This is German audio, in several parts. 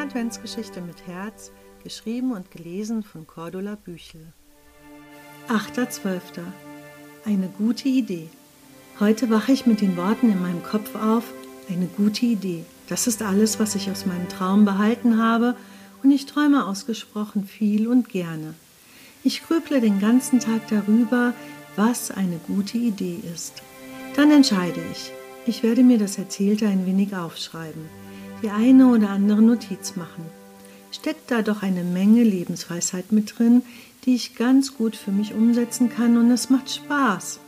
Adventsgeschichte mit Herz, geschrieben und gelesen von Cordula Büchel. 8.12. Eine gute Idee. Heute wache ich mit den Worten in meinem Kopf auf, eine gute Idee. Das ist alles, was ich aus meinem Traum behalten habe, und ich träume ausgesprochen viel und gerne. Ich grüble den ganzen Tag darüber, was eine gute Idee ist. Dann entscheide ich. Ich werde mir das Erzählte ein wenig aufschreiben die eine oder andere Notiz machen. Steckt da doch eine Menge Lebensweisheit mit drin, die ich ganz gut für mich umsetzen kann und es macht Spaß.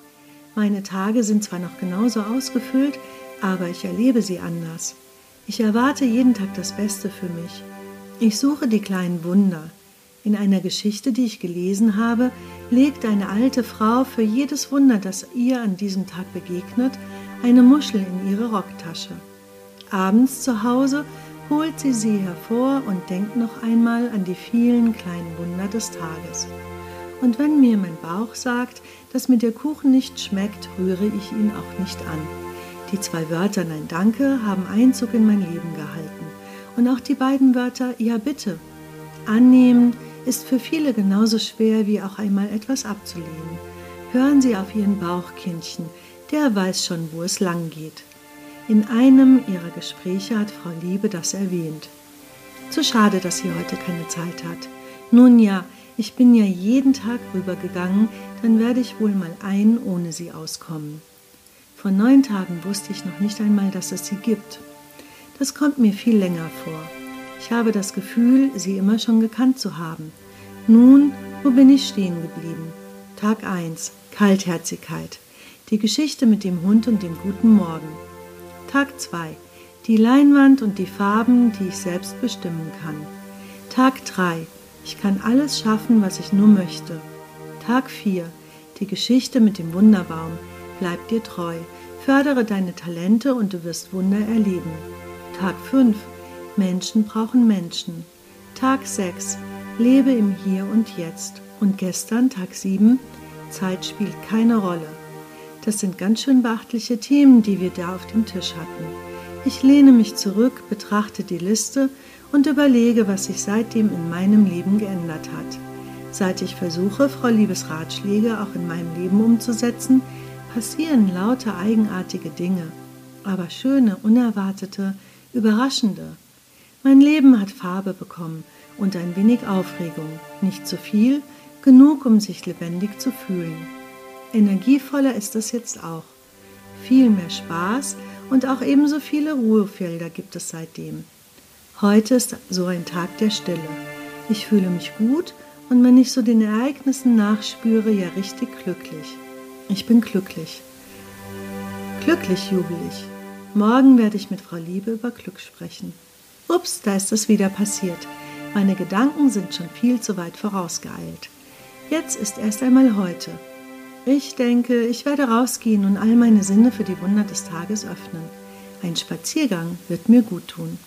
Meine Tage sind zwar noch genauso ausgefüllt, aber ich erlebe sie anders. Ich erwarte jeden Tag das Beste für mich. Ich suche die kleinen Wunder. In einer Geschichte, die ich gelesen habe, legt eine alte Frau für jedes Wunder, das ihr an diesem Tag begegnet, eine Muschel in ihre Rocktasche. Abends zu Hause holt sie sie hervor und denkt noch einmal an die vielen kleinen Wunder des Tages. Und wenn mir mein Bauch sagt, dass mir der Kuchen nicht schmeckt, rühre ich ihn auch nicht an. Die zwei Wörter Nein Danke haben Einzug in mein Leben gehalten. Und auch die beiden Wörter Ja bitte. Annehmen ist für viele genauso schwer wie auch einmal etwas abzulehnen. Hören Sie auf Ihren Bauch, Kindchen, der weiß schon, wo es lang geht. In einem ihrer Gespräche hat Frau Liebe das erwähnt. Zu schade, dass sie heute keine Zeit hat. Nun ja, ich bin ja jeden Tag rübergegangen, dann werde ich wohl mal ein ohne sie auskommen. Vor neun Tagen wusste ich noch nicht einmal, dass es sie gibt. Das kommt mir viel länger vor. Ich habe das Gefühl, sie immer schon gekannt zu haben. Nun, wo bin ich stehen geblieben? Tag 1. Kaltherzigkeit. Die Geschichte mit dem Hund und dem guten Morgen. Tag 2. Die Leinwand und die Farben, die ich selbst bestimmen kann. Tag 3. Ich kann alles schaffen, was ich nur möchte. Tag 4. Die Geschichte mit dem Wunderbaum. Bleib dir treu. Fördere deine Talente und du wirst Wunder erleben. Tag 5. Menschen brauchen Menschen. Tag 6. Lebe im Hier und Jetzt. Und gestern, Tag 7. Zeit spielt keine Rolle. Das sind ganz schön beachtliche Themen, die wir da auf dem Tisch hatten. Ich lehne mich zurück, betrachte die Liste und überlege, was sich seitdem in meinem Leben geändert hat. Seit ich versuche, Frau Liebes Ratschläge auch in meinem Leben umzusetzen, passieren lauter eigenartige Dinge, aber schöne, unerwartete, überraschende. Mein Leben hat Farbe bekommen und ein wenig Aufregung, nicht zu viel, genug, um sich lebendig zu fühlen. Energievoller ist es jetzt auch. Viel mehr Spaß und auch ebenso viele Ruhefelder gibt es seitdem. Heute ist so ein Tag der Stille. Ich fühle mich gut und wenn ich so den Ereignissen nachspüre, ja richtig glücklich. Ich bin glücklich. Glücklich jubel ich. Morgen werde ich mit Frau Liebe über Glück sprechen. Ups, da ist es wieder passiert. Meine Gedanken sind schon viel zu weit vorausgeeilt. Jetzt ist erst einmal heute. Ich denke, ich werde rausgehen und all meine Sinne für die Wunder des Tages öffnen. Ein Spaziergang wird mir gut tun.